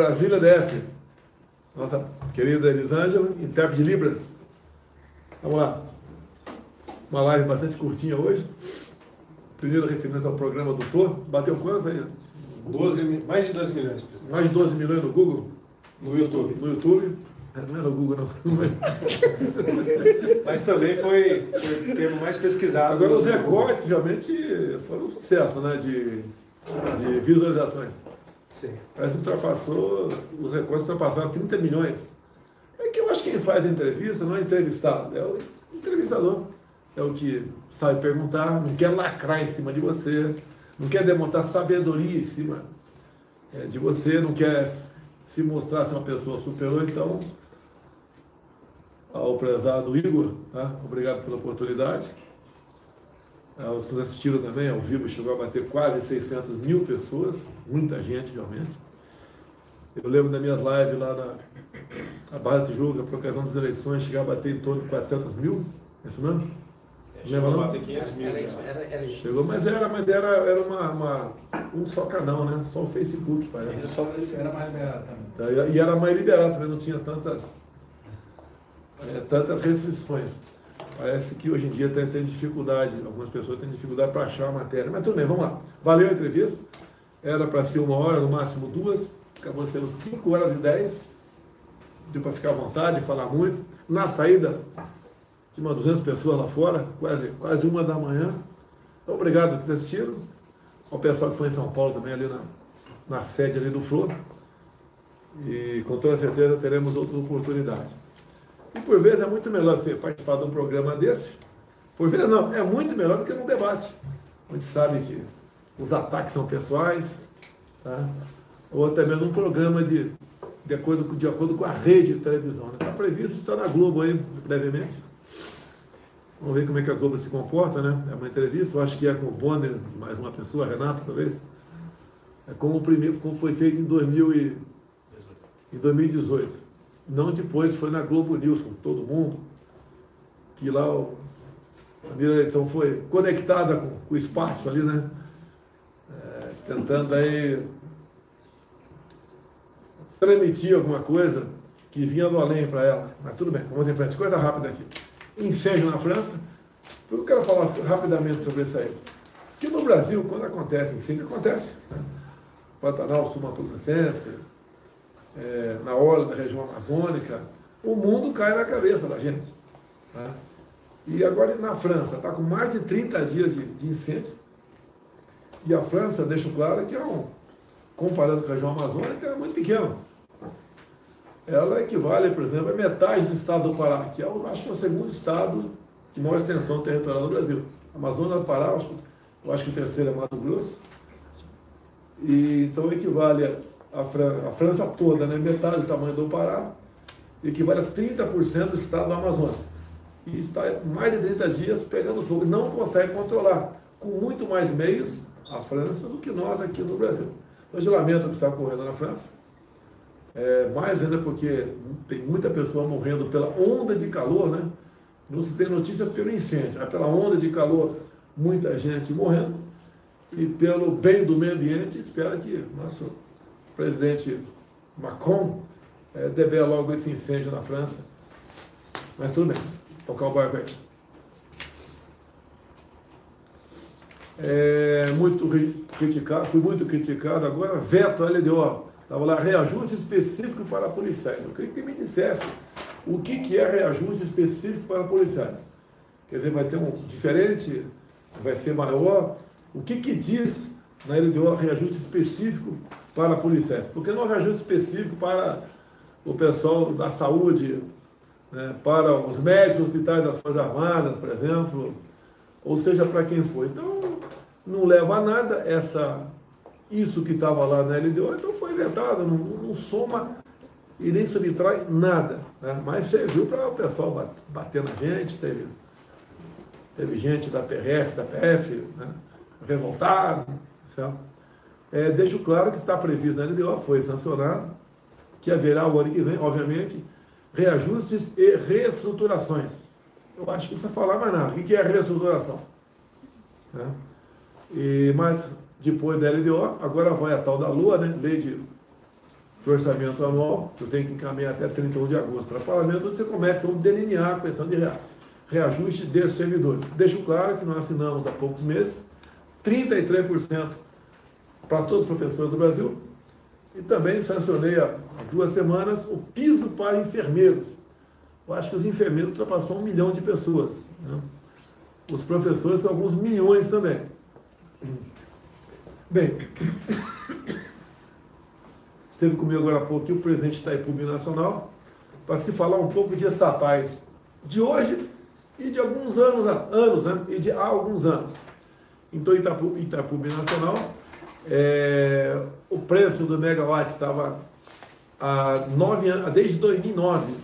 Brasília DF. Nossa querida Elisângela, intérprete de Libras. Vamos lá. Uma live bastante curtinha hoje. Primeira referência ao programa do Flor. Bateu quantos aí? 12, mais de 12 milhões. presidente. Mais de 12 milhões no Google? No YouTube. No YouTube? É, Não é no Google, não. Mas também foi, foi o termo mais pesquisado. Agora, os recortes realmente foram um sucesso, né? De, de visualizações. Sim. Parece que ultrapassou, os recordes ultrapassaram 30 milhões. É que eu acho que quem faz a entrevista não é entrevistado, é o entrevistador. É o que sabe perguntar, não quer lacrar em cima de você, não quer demonstrar sabedoria em cima é, de você, não quer se mostrar ser uma pessoa superior. Então, ao prezado Igor, tá? obrigado pela oportunidade. Ah, Os que nos assistiram também ao vivo chegou a bater quase 600 mil pessoas, muita gente realmente. Eu lembro das minhas lives lá na, na Barra de Tijuca, por ocasião das eleições, chegava a bater em torno de 400 mil, é isso mesmo? Lembra não? Bater 500 mil. Era, já. isso, era, era isso. Chegou, mas era, mas era, era uma, uma- um só canal, né? Só o Facebook, parece. Era só. Era mais liberado também. Tá, E e era mais liberado também, não tinha tantas, é, tantas restrições. Parece que hoje em dia tem, tem dificuldade, algumas pessoas têm dificuldade para achar a matéria. Mas tudo bem, vamos lá. Valeu a entrevista. Era para ser uma hora, no máximo duas. Acabou sendo 5 horas e 10. Deu para ficar à vontade, falar muito. Na saída, tinha umas 200 pessoas lá fora, quase, quase uma da manhã. Então, obrigado por ter assistido. Ao pessoal que foi em São Paulo também, ali na, na sede ali do Flor. E com toda certeza teremos outras oportunidades. E por vezes é muito melhor você participar de um programa desse. Por vezes não, é muito melhor do que num debate. Onde sabe que os ataques são pessoais, tá? ou até mesmo um programa de, de, acordo, com- de acordo com a rede de televisão. Está previsto estar na Globo aí, brevemente. Vamos ver como é que a Globo se comporta, né? É uma entrevista, eu acho que é com o Bonner, mais uma pessoa, Renato, talvez. É como o primeiro, como foi feito em 2000 e, em 2018. Não depois, foi na Globo News, com todo mundo. Que lá o, a Mira então foi conectada com, com o espaço ali, né? É, tentando aí transmitir alguma coisa que vinha do além para ela. Mas tudo bem, vamos em frente. Coisa rápida aqui. Incêndio na França. Eu quero falar rapidamente sobre isso aí. Que no Brasil, quando acontece incêndio, acontece. Né? Pantanal Sul-Mato-Grossense, é, na orla da região amazônica, o mundo cai na cabeça da gente. né? E agora na França, está com mais de 30 dias de, de incêndio. E a França, deixo claro que é um, comparando com a região amazônica, é muito pequeno. Ela equivale, por exemplo, a metade do estado do Pará, que é, o, acho que é o segundo estado de maior extensão territorial do Brasil. Amazonas do Pará, eu acho, eu acho que o terceiro é Mato Grosso. E, então equivale a, a, Fran- a França toda, né? metade do tamanho do Pará, equivale a 30% do estado do Amazonas. E está mais de 30 dias pegando fogo. Não consegue controlar, com muito mais meios, a França do que nós aqui no Brasil. Hoje lamento o que está ocorrendo na França. É, mais ainda porque tem muita pessoa morrendo pela onda de calor, né? Não se tem notícia pelo incêndio, mas pela onda de calor, muita gente morrendo. E pelo bem do meio ambiente, espera que nosso presidente Macron é, logo esse incêndio na França. Mas tudo bem, tocar o barco aí. É, muito ri- criticado, fui muito criticado, agora veto LDO. Estava lá, reajuste específico para policiais. Eu queria que me dissesse o que, que é reajuste específico para policiais. Quer dizer, vai ter um diferente, vai ser maior. O que, que diz na LDO reajuste específico para policiais? Porque não é reajuste específico para o pessoal da saúde, né, para os médicos hospitais das Forças Armadas, por exemplo, ou seja, para quem for. Então, não leva a nada essa, isso que estava lá na LDO, então foi vetado, não, não soma e nem subtrai nada. Né? Mas serviu para o pessoal bat- bater na gente, teve, teve gente da PRF, da PF, né? revoltado. Certo? É, deixo claro que está previsto na LDO, foi sancionado, que haverá o ano que vem, obviamente, reajustes e reestruturações. Eu acho que não precisa falar mais nada. O que é reestruturação? Né? E, mas depois da LDO, agora vai a tal da LUA, né? Lei de orçamento anual, que eu tenho que encaminhar até 31 de agosto para o parlamento, onde você começa a delinear a questão de reajuste de servidores. Deixo claro que nós assinamos há poucos meses 33% para todos os professores do Brasil e também sancionei há duas semanas o piso para enfermeiros. Eu acho que os enfermeiros ultrapassou um milhão de pessoas. Né? Os professores são alguns milhões também. Bem, esteve comigo agora há pouco aqui o presidente da Itaipu Nacional para se falar um pouco de estatais de hoje e de alguns anos, anos né? e de há alguns anos. Então, Itaipu, Itaipu Nacional, é, o preço do megawatt estava há nove anos, desde 2009,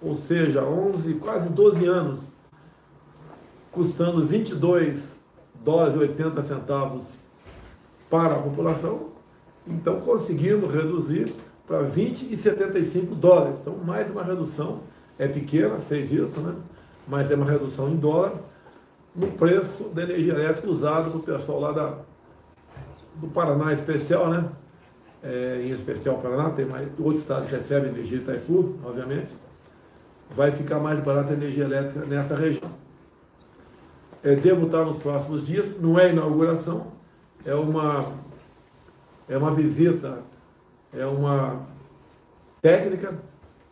ou seja, 11, quase 12 anos, custando 22 dólares e 80 centavos para a população. Então conseguimos reduzir para 20 e 75 dólares. Então, mais uma redução, é pequena, sei disso, né? mas é uma redução em dólar no preço da energia elétrica usado pelo pessoal lá da, do Paraná especial, né? É, em especial Paraná, tem mais outros estados que recebem energia Itaipu, obviamente. Vai ficar mais barata a energia elétrica nessa região. É, devo estar nos próximos dias, não é inauguração, é uma, é uma visita, é uma técnica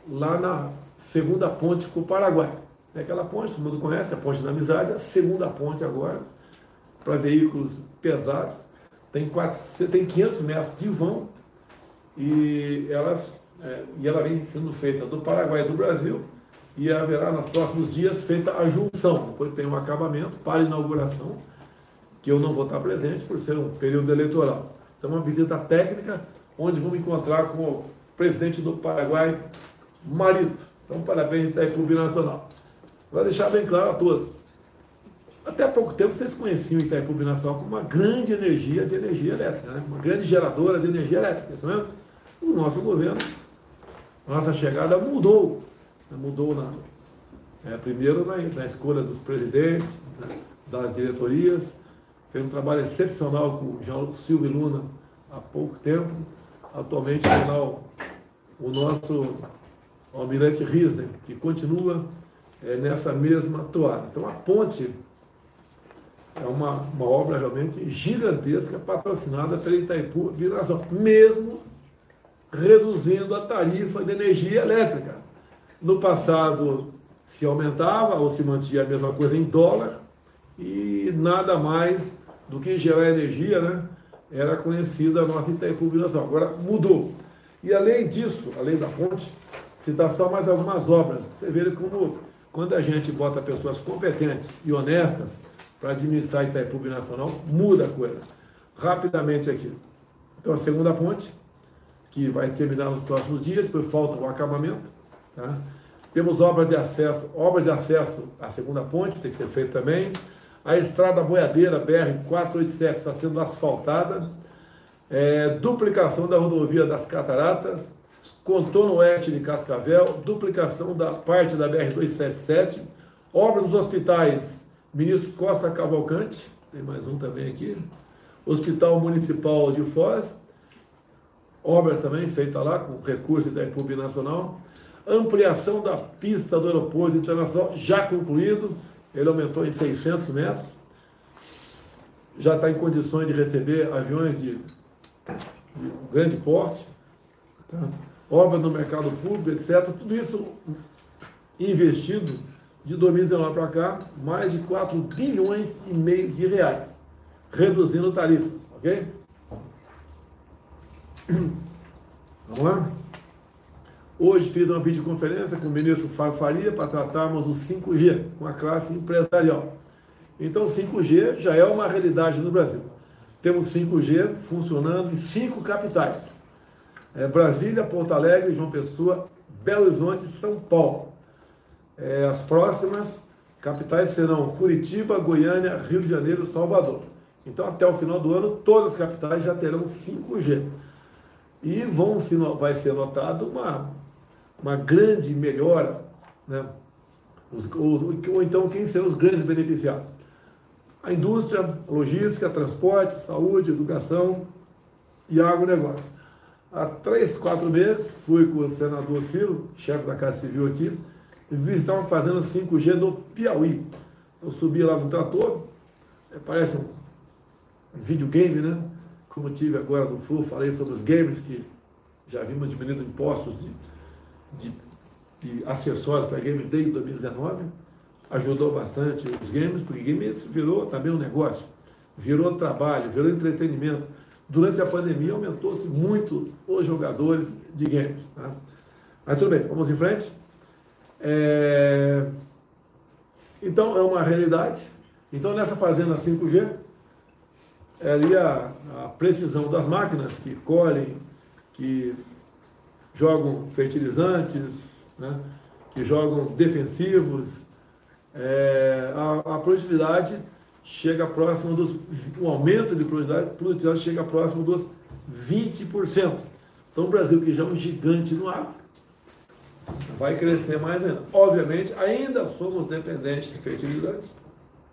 lá na segunda ponte com o Paraguai. É aquela ponte, todo mundo conhece, a ponte da amizade, a segunda ponte agora, para veículos pesados. Tem, quatro, tem 500 metros de vão e, elas, é, e ela vem sendo feita do Paraguai e do Brasil e haverá nos próximos dias feita a junção. Depois tem um acabamento para inauguração, que eu não vou estar presente por ser um período eleitoral. Então, uma visita técnica, onde vamos encontrar com o presidente do Paraguai, Marito. Então, parabéns da Clube Nacional. Vai deixar bem claro a todos. Até pouco tempo vocês conheciam Itaipu Nacional como uma grande energia de energia elétrica, né? uma grande geradora de energia elétrica, isso mesmo? O nosso governo, nossa chegada mudou. Né? Mudou na, é, primeiro na, na, escolha dos presidentes, né? das diretorias, fez um trabalho excepcional com o João Silvio Luna há pouco tempo. Atualmente o, o nosso almirante Risner, que continua é, nessa mesma toada. Então a ponte é uma, uma obra realmente gigantesca, patrocinada pela Itaipu Viração, mesmo reduzindo a tarifa de energia elétrica. No passado se aumentava ou se mantinha a mesma coisa em dólar e nada mais do que gerar energia, né? Era conhecida a nossa Itaipu Viração. Agora mudou. E além disso, além da ponte, citar só mais algumas obras. Você vê como quando a gente bota pessoas competentes e honestas para administrar Itaipu Nacional, muda a coisa. Rapidamente aqui. Então, a segunda ponte, que vai terminar nos próximos dias, depois falta o acabamento. Tá? Temos obras de acesso, obras de acesso à segunda ponte, tem que ser feita também. A estrada boiadeira BR-487 está sendo asfaltada. É, duplicação da rodovia das Cataratas, contorno oeste de Cascavel, duplicação da parte da BR-277, obra dos hospitais Ministro Costa Cavalcante, tem mais um também aqui, Hospital Municipal de Foz, obras também feitas lá com recurso da República Nacional, ampliação da pista do aeroporto internacional já concluído, ele aumentou em 600 metros, já está em condições de receber aviões de, de grande porte, tá? obras no mercado público, etc. Tudo isso investido de 2019 para cá, mais de 4 bilhões e meio de reais, reduzindo tarifas, ok? Vamos lá? Hoje fiz uma videoconferência com o ministro Fábio Faria para tratarmos do 5G com a classe empresarial. Então, o 5G já é uma realidade no Brasil. Temos 5G funcionando em cinco capitais é, Brasília, Porto Alegre, João Pessoa, Belo Horizonte e São Paulo. É, as próximas capitais serão Curitiba, Goiânia, Rio de Janeiro, Salvador. Então, até o final do ano, todas as capitais já terão 5G. E vão, vai ser notado uma, uma grande melhora, né? Os, ou, ou então quem serão os grandes beneficiados? A indústria, logística, transporte, saúde, educação e agronegócio. Há três, quatro meses, fui com o senador Ciro, chefe da Casa Civil aqui, e visitar uma fazenda 5G no Piauí. Eu subi lá no trator, é, parece um videogame, né? Como tive agora no Flu, falei sobre os games, que já vimos diminuindo impostos de, de, de acessórios para games desde 2019. Ajudou bastante os games, porque games virou também um negócio, virou trabalho, virou entretenimento. Durante a pandemia aumentou-se muito os jogadores de games. Tá? Mas tudo bem, vamos em frente. É... Então é uma realidade. Então nessa fazenda 5G, é ali a, a precisão das máquinas que colhem, que jogam fertilizantes, né, que jogam defensivos, é, a, a, produtividade chega próximo dos. O aumento de produtividade, produtividade chega próximo dos 20%. Então o Brasil, que já é um gigante no ar, vai crescer mais ainda. Obviamente, ainda somos dependentes de fertilizantes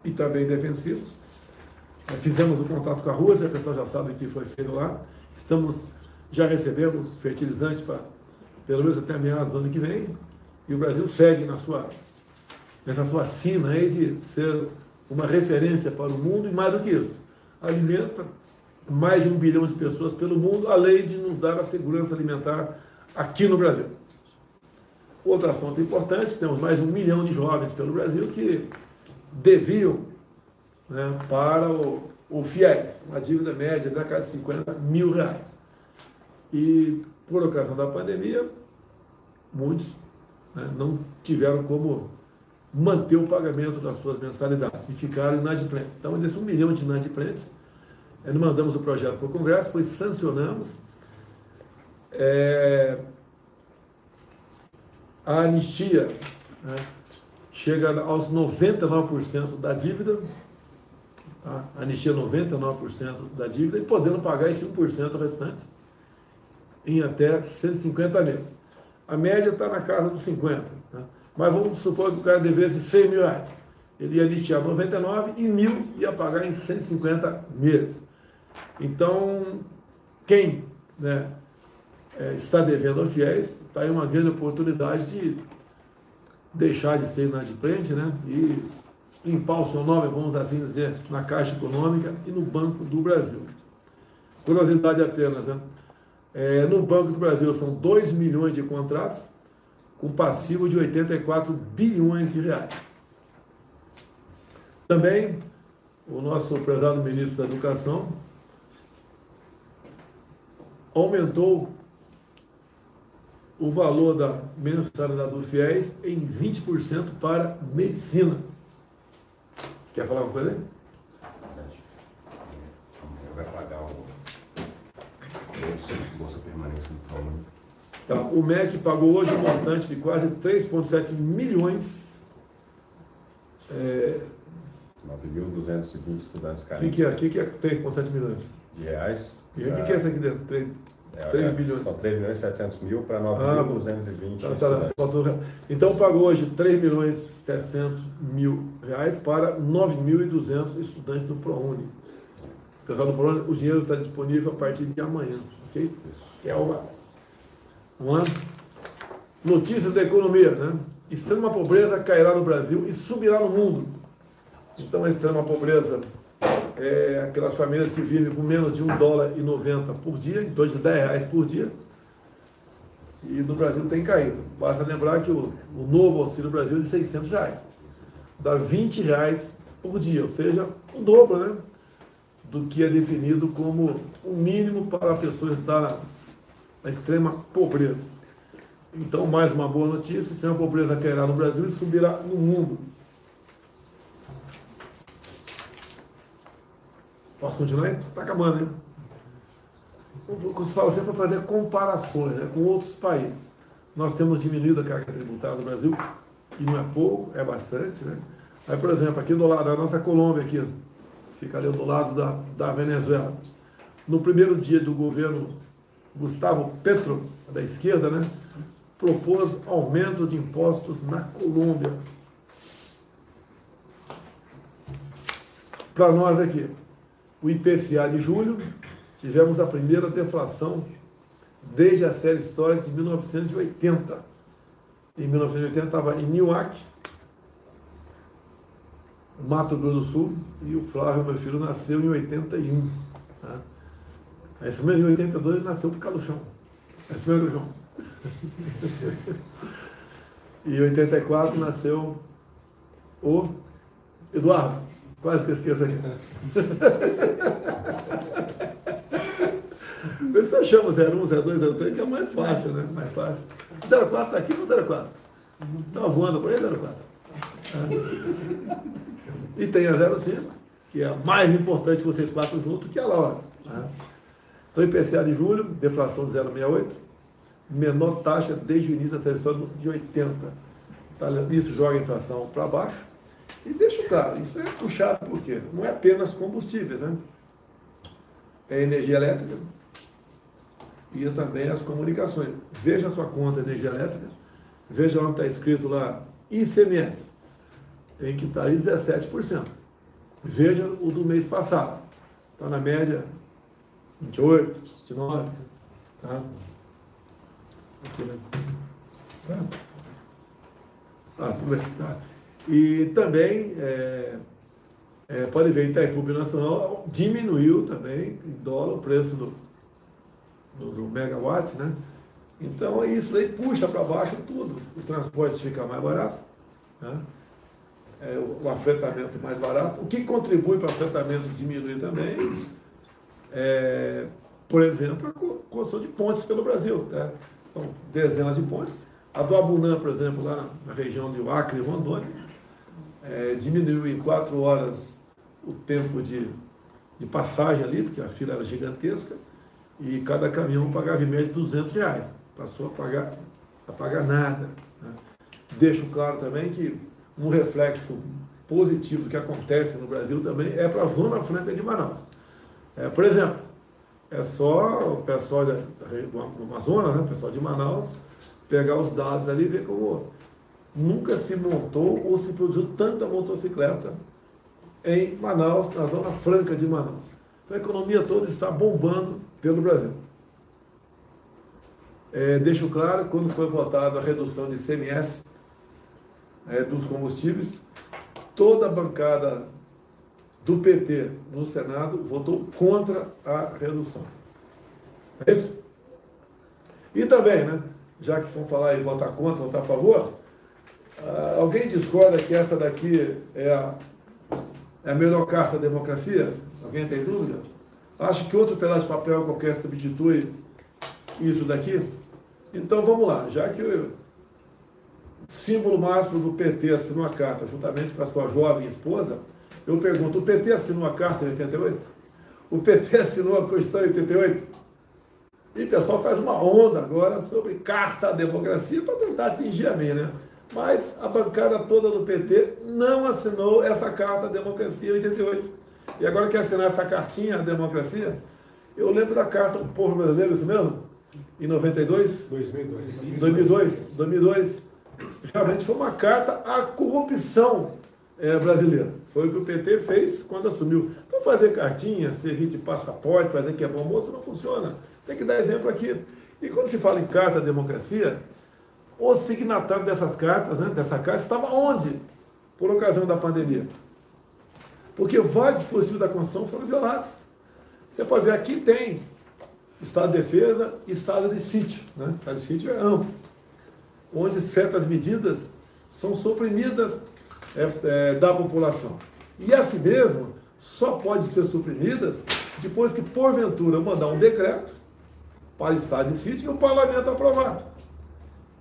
e também defensivos. Fizemos o contato com a Rússia, a pessoa já sabe o que foi feito lá. Estamos, já recebemos fertilizantes para pelo menos até meados do ano que vem. E o Brasil segue na sua, nessa sua sina aí de ser uma referência para o mundo e mais do que isso, alimenta mais de um bilhão de pessoas pelo mundo, além de nos dar a segurança alimentar aqui no Brasil. Outro assunto importante, temos mais um milhão de jovens pelo Brasil que deviam né, para o, o FIES, uma dívida média da casa de 50 mil reais. E por ocasião da pandemia, muitos né, não tiveram como manter o pagamento das suas mensalidades e ficaram inadimplentes. Então, desse um milhão de inadimplentes, nós mandamos o projeto para o Congresso, depois sancionamos. É, a anistia né, chega aos 99% da dívida, tá? anistia 99% da dívida, e podendo pagar esse 1% restante em até 150 meses. A média está na casa dos 50. Tá? Mas vamos supor que o cara devesse 100 mil reais. Ele ia anistiar 99 e mil ia pagar em 150 meses. Então, quem né, é, está devendo aos fiéis, está aí uma grande oportunidade de deixar de ser inadimplente né, e limpar o seu nome, vamos assim dizer, na Caixa Econômica e no Banco do Brasil. Curiosidade apenas, né? É, no Banco do Brasil são 2 milhões de contratos com passivo de 84 bilhões de reais. Também o nosso prezado ministro da Educação aumentou o valor da mensalidade do FIES em 20% para medicina. Quer falar uma coisa aí? Vai pagar o Bolsa, Bolsa Permanência do ProUni. Tá, o MEC pagou hoje um montante de quase 3,7 milhões. É, 9.220 estudantes o que, carentes que é? O que, que é 3,7 milhões? de reais. O que, que é isso aqui dentro? 3, É, 3 é, bilhões. São 3 milhões e 700 mil para Ah, 9.220 Tá, tá, estudantes. faltou- então pagou hoje 3 milhões e 700 mil reais para 9.200 estudantes do ProUni. Pessoal do ProUni, o dinheiro está disponível a partir de amanhã, ok? É uma, uma notícias da economia, né? Extrema pobreza cairá no Brasil e subirá no mundo. Então a extrema pobreza é aquelas famílias que vivem com menos de 1 dólar e 90 por dia, em torno de 10 reais por dia, e no Brasil tem caído. Basta lembrar que o, o novo Auxílio Brasil é de 600 reais. Dá 20 reais por dia, ou seja, o dobro né, do que é definido como o mínimo para a pessoa estar na, extrema pobreza. Então, mais uma boa notícia, extrema pobreza cairá no Brasil e subirá no mundo. Posso continuar? Está acabando, hein? Eu falo sempre para fazer comparações né, com outros países. Nós temos diminuído a carga tributária no Brasil, e não é pouco, é bastante. Né? Aí, por exemplo, aqui do lado, a nossa Colômbia, aqui, fica ali do lado da, da Venezuela. No primeiro dia do governo Gustavo Petro, da esquerda, né, propôs aumento de impostos na Colômbia. Para nós aqui, o IPCA de julho, tivemos a primeira deflação desde a série histórica de 1980. Em 1980 estava em Newark, Mato Grosso do Sul, e o Flávio, meu filho, nasceu em 81. Tá? Mesmo em 82 ele nasceu por Caluchão. Esse mesmo João. e em 84 nasceu o Eduardo. Quase que eu esqueço aqui. Você chama 01, 02, 03, que é mais fácil, né? Mais fácil. 04 está aqui ou 04? Estava voando por aí, 04. Ah. E tem a 05, que é a mais importante que vocês quatro juntos, que é a Laura. Ah. Então, IPCA de julho, deflação de 0,68, menor taxa desde o início da série histórica de 80. Tá, isso joga a inflação para baixo. E deixa claro, isso é puxado por quê? Não é apenas combustíveis, né? É energia elétrica e também as comunicações. Veja a sua conta de energia elétrica, veja onde está escrito lá ICMS, tem que estar aí 17%. Veja o do mês passado, está na média 28, 29, tá? Aqui, né? Tá? Ah, tá. E também, é, é, pode ver, Itaipu Nacional diminuiu também em dólar o preço do, do, do megawatt, né? Então isso aí puxa para baixo tudo. O transporte fica mais barato, né? é, o, o afetamento mais barato. O que contribui para o afetamento diminuir também é, por exemplo, a construção de pontes pelo Brasil. Né? São dezenas de pontes. A do Abunã, por exemplo, lá na região de Acre e Rondônia, é, diminuiu em quatro horas o tempo de, de passagem ali, porque a fila era gigantesca, e cada caminhão pagava em média 200 reais. Passou a pagar, a pagar nada. Né? Deixo claro também que um reflexo positivo do que acontece no Brasil também é para a Zona Franca de Manaus. É, por exemplo, é só o pessoal da, do Amazonas, né, o pessoal de Manaus, pegar os dados ali e ver como nunca se montou ou se produziu tanta motocicleta em Manaus, na zona franca de Manaus. Então a economia toda está bombando pelo Brasil. É, deixo claro, quando foi votada a redução de CMS é, dos combustíveis, toda a bancada do PT no Senado votou contra a redução. É isso? E também, né, já que vão falar em votar contra, votar a favor, uh, alguém discorda que essa daqui é a, é a melhor carta da democracia? Alguém tem dúvida? Acha que outro pedaço de papel qualquer substitui isso daqui? Então vamos lá, já que o símbolo máximo do PT assinou a carta juntamente com a sua jovem esposa, eu pergunto, o PT assinou a carta em 88? O PT assinou a Constituição em 88? E o pessoal faz uma onda agora sobre carta à democracia para tentar atingir a mim, né? Mas a bancada toda do PT não assinou essa carta à democracia em 88. E agora quer assinar essa cartinha à democracia? Eu lembro da carta do povo brasileiro, isso mesmo? Em 92? 2002. 2002. 2002. Realmente foi uma carta à corrupção é, brasileira. Foi o que o PT fez quando assumiu. Para fazer cartinha, servir de passaporte, fazer que é bom moço, não funciona. Tem que dar exemplo aqui. E quando se fala em carta à democracia, o signatário dessas cartas, né, dessa carta, estava onde? Por ocasião da pandemia. Porque vários dispositivos da Constituição foram violados. Você pode ver aqui tem Estado de defesa e Estado de sítio. Né? Estado de sítio é amplo. Onde certas medidas são suprimidas é, é, da população. E assim mesmo, só pode ser suprimidas depois que, porventura, mandar um decreto para o estado de sítio e o parlamento aprovar.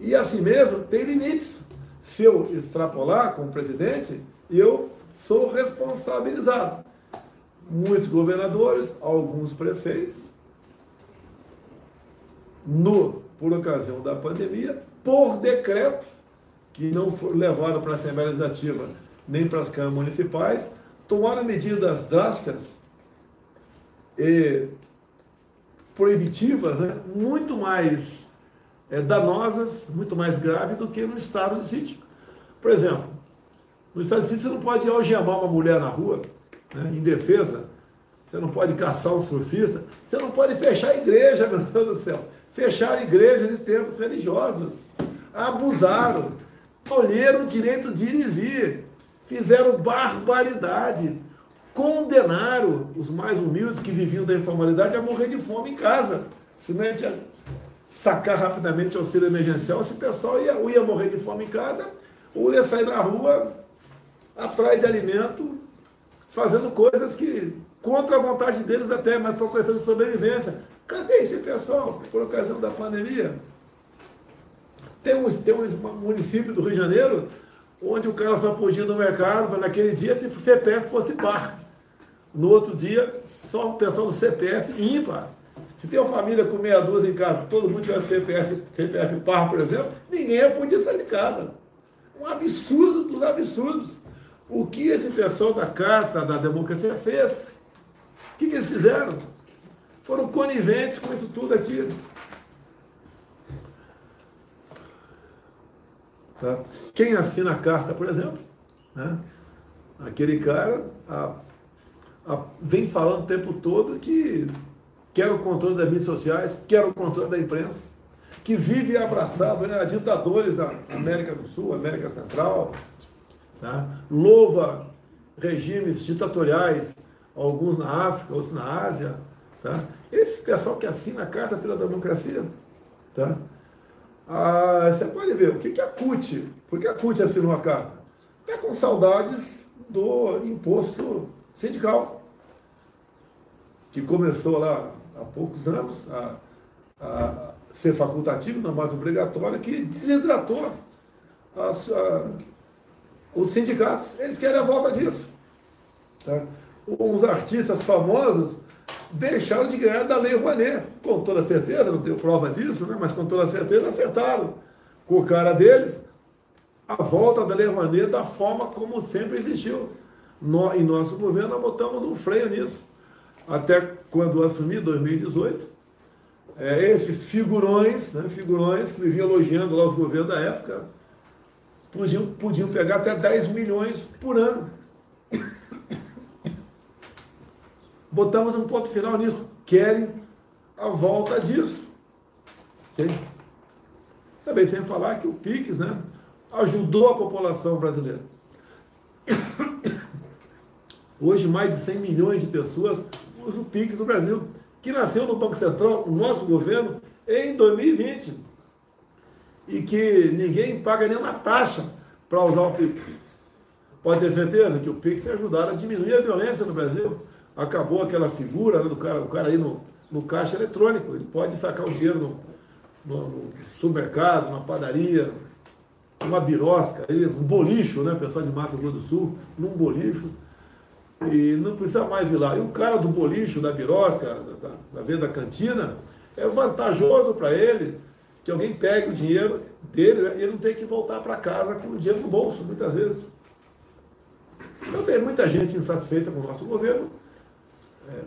E assim mesmo, tem limites. Se eu extrapolar como presidente, eu sou responsabilizado. Muitos governadores, alguns prefeitos, no, por ocasião da pandemia, por decreto, que não levaram para a Assembleia Legislativa nem para as câmaras municipais, tomaram medidas drásticas e proibitivas, né, muito mais é, danosas, muito mais graves do que no estado de sítio. Por exemplo, no estado de sítio você não pode algemar uma mulher na rua, né, em defesa, você não pode caçar um surfista, você não pode fechar a igreja, meu Deus do céu. fecharam igrejas e templos religiosos, abusaram, tolheram o direito de ir e vir, fizeram barbaridade, condenaram os mais humildes que viviam da informalidade a morrer de fome em casa. Se não ia sacar rapidamente o auxílio emergencial, esse pessoal ia, ou ia morrer de fome em casa, ou ia sair na rua atrás de alimento, fazendo coisas que contra a vontade deles até, mas por questão de sobrevivência. Cadê esse pessoal por ocasião da pandemia? Tem um, tem um município do Rio de Janeiro onde o cara só podia ir no mercado, mas naquele dia se o CPF fosse par. No outro dia, só o pessoal do CPF ímpar. Se tem uma família com meia dúzia em casa, todo mundo tiver CPF, CPF par, por exemplo, ninguém podia sair de casa. Um absurdo dos absurdos. O que esse pessoal da Carta da Democracia fez? O que, que eles fizeram? Foram coniventes com isso tudo aqui. Tá? Quem assina a carta, por exemplo, né? aquele cara a, a, vem falando o tempo todo que quer o controle das mídias sociais, quer o controle da imprensa, que vive abraçado né, a ditadores da América do Sul, América Central, tá? louva regimes ditatoriais, alguns na África, outros na Ásia. Tá? Esse pessoal que assina a Carta pela Democracia, tá? Ah, você pode ver, o que, que a CUT, por que a CUT assinou a carta? Está com saudades do imposto sindical, que começou lá há poucos anos a, a ser facultativo, não mais obrigatório, que desidratou a, os sindicatos. Eles querem a volta disso. Tá? Os artistas famosos deixaram de ganhar da Lei Rouanet. Com toda certeza, não tenho prova disso, né? mas com toda certeza acertaram com o cara deles a volta da Lei Rouanet da forma como sempre existiu. Em nosso governo, nós botamos um freio nisso. Até quando assumi, 2018, é, esses figurões, né, figurões que viviam elogiando lá os governos da época, podiam, podiam pegar até 10 milhões por ano. Botamos um ponto final nisso. Querem a volta disso. Okay? Também sem falar que o PIX né, ajudou a população brasileira. Hoje, mais de 100 milhões de pessoas usam o PIX no Brasil, que nasceu no Banco Central, no nosso governo, em 2020. E que ninguém paga nenhuma taxa para usar o PIX. Pode ter certeza que o PIX tem ajudado a diminuir a violência no Brasil acabou aquela figura né, do cara, o cara aí no, no caixa eletrônico, ele pode sacar o dinheiro no, no, no supermercado, na padaria, numa birosca, aí, um bolicho, né, pessoal de Mato Grosso do Sul, num bolicho, e não precisa mais ir lá. E o cara do bolicho, da birosca, da, da, da venda da cantina, é vantajoso para ele que alguém pegue o dinheiro dele né, e ele não tem que voltar para casa com o dinheiro no bolso, muitas vezes. Então tem muita gente insatisfeita com o nosso governo, é,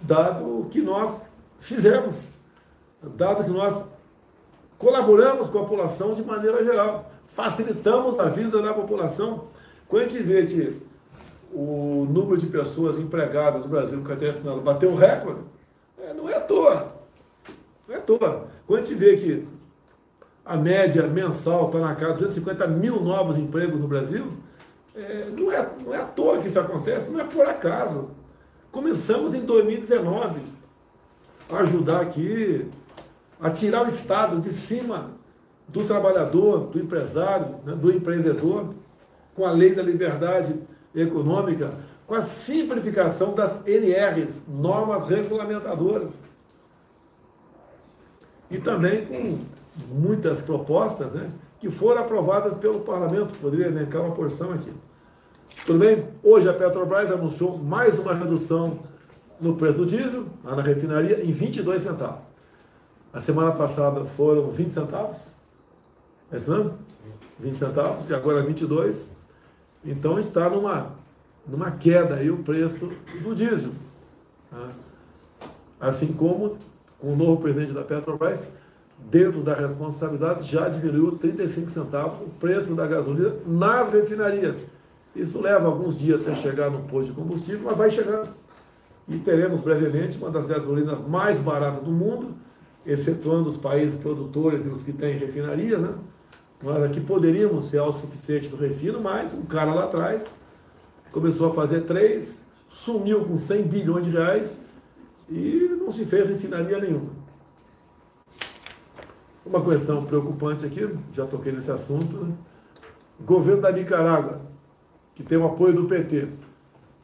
dado o que nós fizemos, dado que nós colaboramos com a população de maneira geral, facilitamos a vida da população. Quando a gente vê que o número de pessoas empregadas no Brasil com carteira assinada bateu um recorde, é, não é à toa. Não é à toa. Quando a gente vê que a média mensal está na casa de 250 mil novos empregos no Brasil, é, não, é, não é à toa que isso acontece, não é por acaso. Começamos em 2019 a ajudar aqui a tirar o Estado de cima do trabalhador, do empresário, né, do empreendedor, com a lei da liberdade econômica, com a simplificação das NRs, normas regulamentadoras. E também com muitas propostas né, que foram aprovadas pelo parlamento. Poderia elencar uma porção aqui. Tudo bem? Hoje a Petrobras anunciou mais uma redução no preço do diesel, lá na refinaria, em 22 centavos. A semana passada foram 20 centavos. É isso mesmo? 20 centavos, e agora 22. Então está numa, numa queda aí o preço do diesel. Tá? Assim como com o novo presidente da Petrobras, dentro da responsabilidade, já diminuiu 35 centavos o preço da gasolina nas refinarias. Isso leva alguns dias até chegar no posto de combustível, mas vai chegar. E teremos brevemente uma das gasolinas mais baratas do mundo excetuando os países produtores e os que têm refinarias, né? Nós aqui poderíamos ser autossuficientes no refino, mas um cara lá atrás começou a fazer três, sumiu com 100 bilhões de reais e não se fez refinaria nenhuma. Uma questão preocupante aqui, já toquei nesse assunto, né? o governo da Nicarágua, que tem o apoio do PT,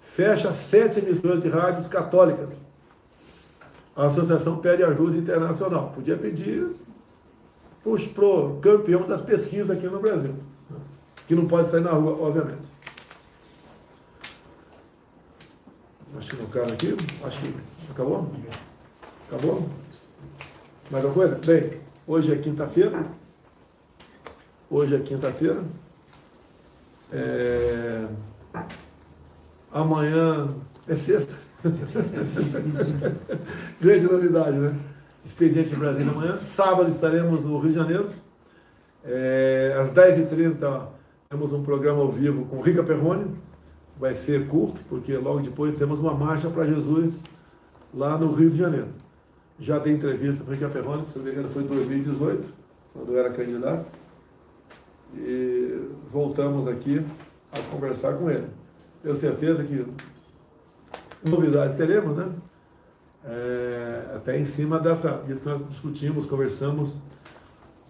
fecha sete emissoras de rádios católicas. A associação pede ajuda internacional. Podia pedir para o campeão das pesquisas aqui no Brasil, que não pode sair na rua, obviamente. Acho que não cabe aqui. Acho que acabou? Acabou? Mais alguma coisa? Bem, hoje é quinta-feira. Hoje é quinta-feira. É... Amanhã é sexta. Grande novidade, né? Expediente em Brasília amanhã. Sábado estaremos no Rio de Janeiro. É... Às 10h30 temos um programa ao vivo com Rica Perrone. Vai ser curto, porque logo depois temos uma marcha para Jesus lá no Rio de Janeiro. Já dei entrevista para Rica Perrone, se não me engano foi em 2018, quando eu era candidato. E voltamos aqui a conversar com ele. Tenho certeza que novidades teremos, né? É, até em cima dessa, disso que nós discutimos, conversamos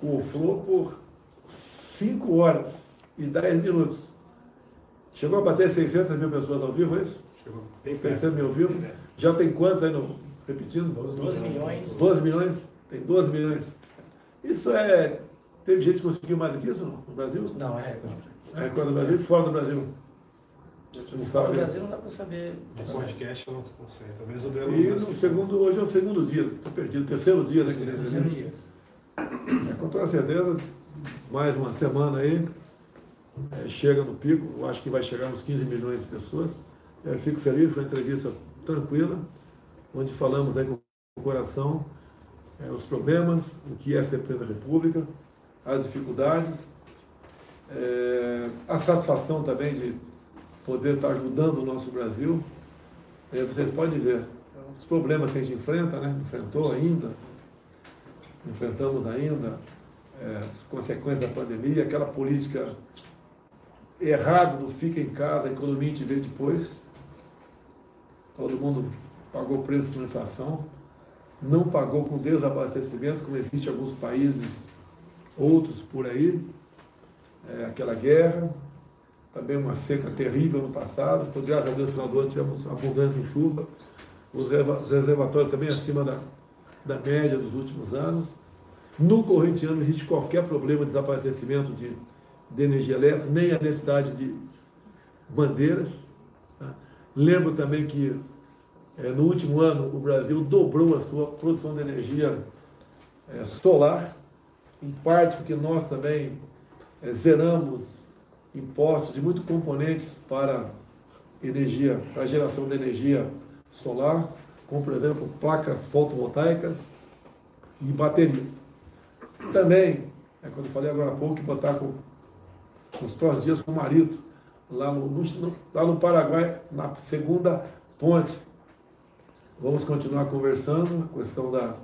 com o Flor por 5 horas e 10 minutos. Chegou a bater 600 mil pessoas ao vivo, é isso? Chegou. 600 mil ao vivo? Já tem quantos aí, no, repetindo? 12 milhões. 12 milhões? Tem 12 milhões. Isso é. Teve gente que conseguiu mais do que isso no Brasil? Não, é recorde. É recorde do Brasil e fora do Brasil. Não Fora sabe. do Brasil não dá para saber. No podcast eu não, não sei. Talvez o Belo E no segundo, hoje é o segundo dia, estou perdido, terceiro dia, né? Terceiro terceiro dia. É, com toda certeza, mais uma semana aí, é, chega no pico, eu acho que vai chegar uns 15 milhões de pessoas. Eu fico feliz, foi uma entrevista tranquila, onde falamos aí com o coração é, os problemas, o que é ser presidente da República, as dificuldades, é, a satisfação também de poder estar ajudando o nosso Brasil. É, vocês podem ver os problemas que a gente enfrenta, né? enfrentou ainda, enfrentamos ainda é, as consequências da pandemia, aquela política errada do fica em casa, a economia te vê depois. Todo mundo pagou preço com inflação, não pagou com desabastecimento, como existe em alguns países, outros por aí. É, aquela guerra, também uma seca terrível no passado, por graças a Deus, no final do ano tivemos abundância em chuva, os reservatórios também acima da, da média dos últimos anos. No corrente ano existe qualquer problema de desabastecimento de, de energia elétrica, nem a necessidade de bandeiras. tá? Lembro também que eh, no último ano o Brasil dobrou a sua produção de energia eh, solar, em parte porque nós também eh, zeramos impostos de muitos componentes para energia, para geração de energia solar, como por exemplo placas fotovoltaicas e baterias. Também, é quando eu falei agora há pouco, que botar com, com os próximos dias com o marido, lá no, no- lá no Paraguai, na segunda ponte. Vamos continuar conversando, a questão da,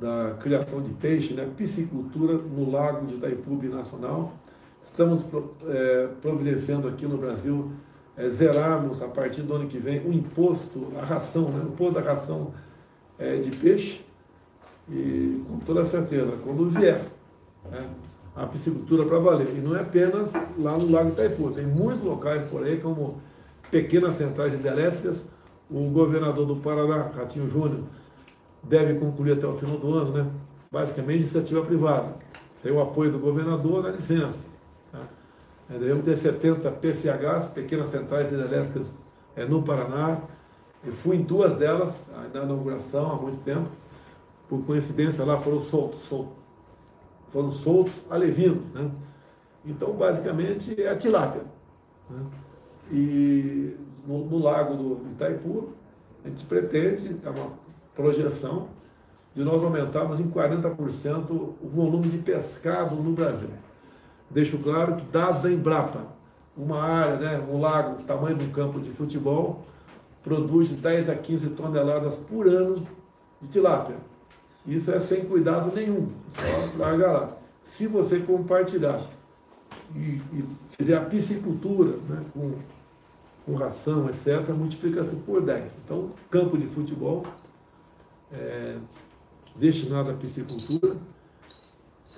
da criação de peixe, né? piscicultura no lago de Itaipubi Nacional. Estamos eh, providenciando aqui no Brasil eh, zerarmos a partir do ano que vem o imposto, a ração, né? o imposto da ração eh, de peixe. E com toda certeza, quando vier né, a piscicultura para valer. E não é apenas lá no Lago Itaipu, tem muitos locais por aí, como pequenas centrais hidrelétricas. O governador do Paraná, Ratinho Júnior, deve concluir até o final do ano, né? Basicamente, iniciativa privada. Tem o apoio do governador na licença. Devemos ter 70 PCHs, pequenas centrais hidrelétricas é, no Paraná. Eu fui em duas delas, na inauguração, há muito tempo. Por coincidência, lá foram soltos, sol- foram soltos alevinos. Né? Então, basicamente, é a tilápia. né? E no, no lago do Itaipu, a gente pretende, é uma projeção, de nós aumentarmos em 40% o volume de pescado no Brasil. Deixo claro que dados da Embrapa, uma área, né, um lago tamanho de um campo de futebol, produz de 10 a 15 toneladas por ano de tilápia. Isso é sem cuidado nenhum, só larga lá. Se você compartilhar e, e fizer a piscicultura né, com, com ração, etc., multiplica-se por 10. Então, campo de futebol é, destinado à piscicultura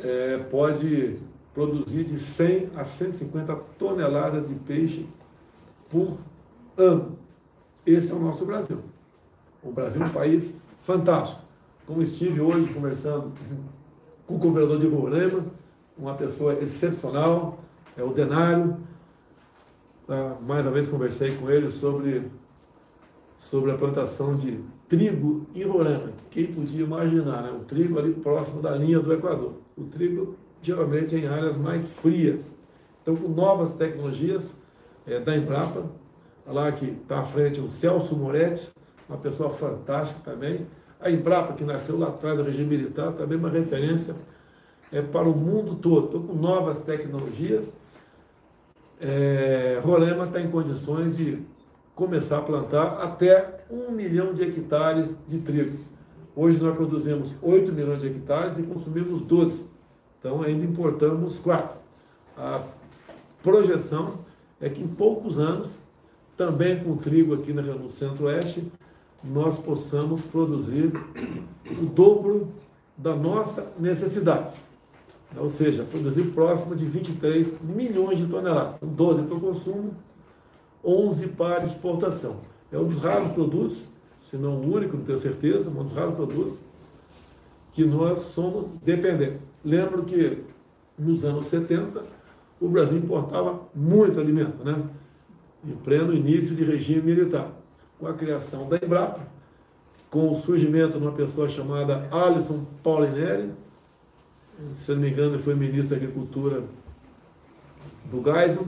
é, pode produzir de 100 a 150 toneladas de peixe por ano. Esse é o nosso Brasil. O Brasil é um país fantástico. Como estive hoje conversando com o governador de Roraima, uma pessoa excepcional, é o Denário. Ah, mais uma vez conversei com ele sobre, sobre a plantação de trigo em Roraima. Quem podia imaginar, né? O trigo ali próximo da linha do Equador. O trigo geralmente em áreas mais frias. Então, com novas tecnologias é, da Embrapa, lá que está à frente o Celso Moretti, uma pessoa fantástica também. A Embrapa, que nasceu lá atrás do regime militar, também uma referência é, para o mundo todo. Então, com novas tecnologias, é, Roraima está em condições de começar a plantar até um milhão de hectares de trigo. Hoje nós produzimos 8 milhões de hectares e consumimos 12. Então ainda importamos 4. A projeção é que em poucos anos, também com trigo aqui no centro-oeste, nós possamos produzir o dobro da nossa necessidade. Ou seja, produzir próximo de 23 milhões de toneladas. 12 para o consumo, 11 para exportação. É um dos raros produtos, se não o único, não tenho certeza, um dos raros produtos que nós somos dependentes. Lembro que nos anos 70 o Brasil importava muito alimento, né? Em pleno início de regime militar. Com a criação da Embrapa, com o surgimento de uma pessoa chamada Alisson Paulinelli, se não me engano, foi ministro da Agricultura do Geisel,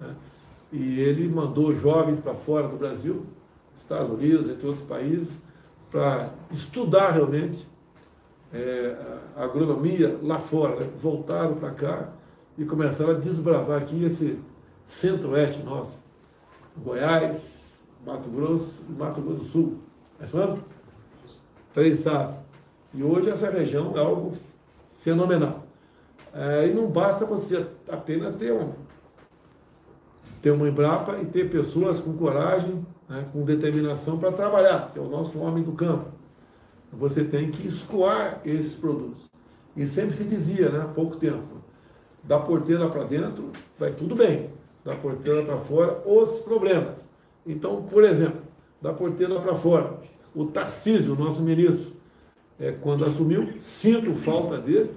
né? e ele mandou jovens para fora do Brasil, Estados Unidos, entre outros países, para estudar realmente é, agronomia lá fora. Né? Voltaram para cá e começaram a desbravar aqui esse centro-oeste nosso. Goiás, Mato Grosso e Mato Grosso do Sul. É falando? Três estados. E hoje essa região é algo fenomenal. É, e não basta você apenas ter um, ter uma Embrapa e ter pessoas com coragem, né, com determinação para trabalhar, que é o nosso homem do campo. Você tem que escoar esses produtos. E sempre se dizia, né, há pouco tempo, da porteira para dentro vai tudo bem, da porteira para fora os problemas. Então, por exemplo, da porteira para fora, o Tarcísio, nosso ministro, é, quando assumiu, sinto falta dele,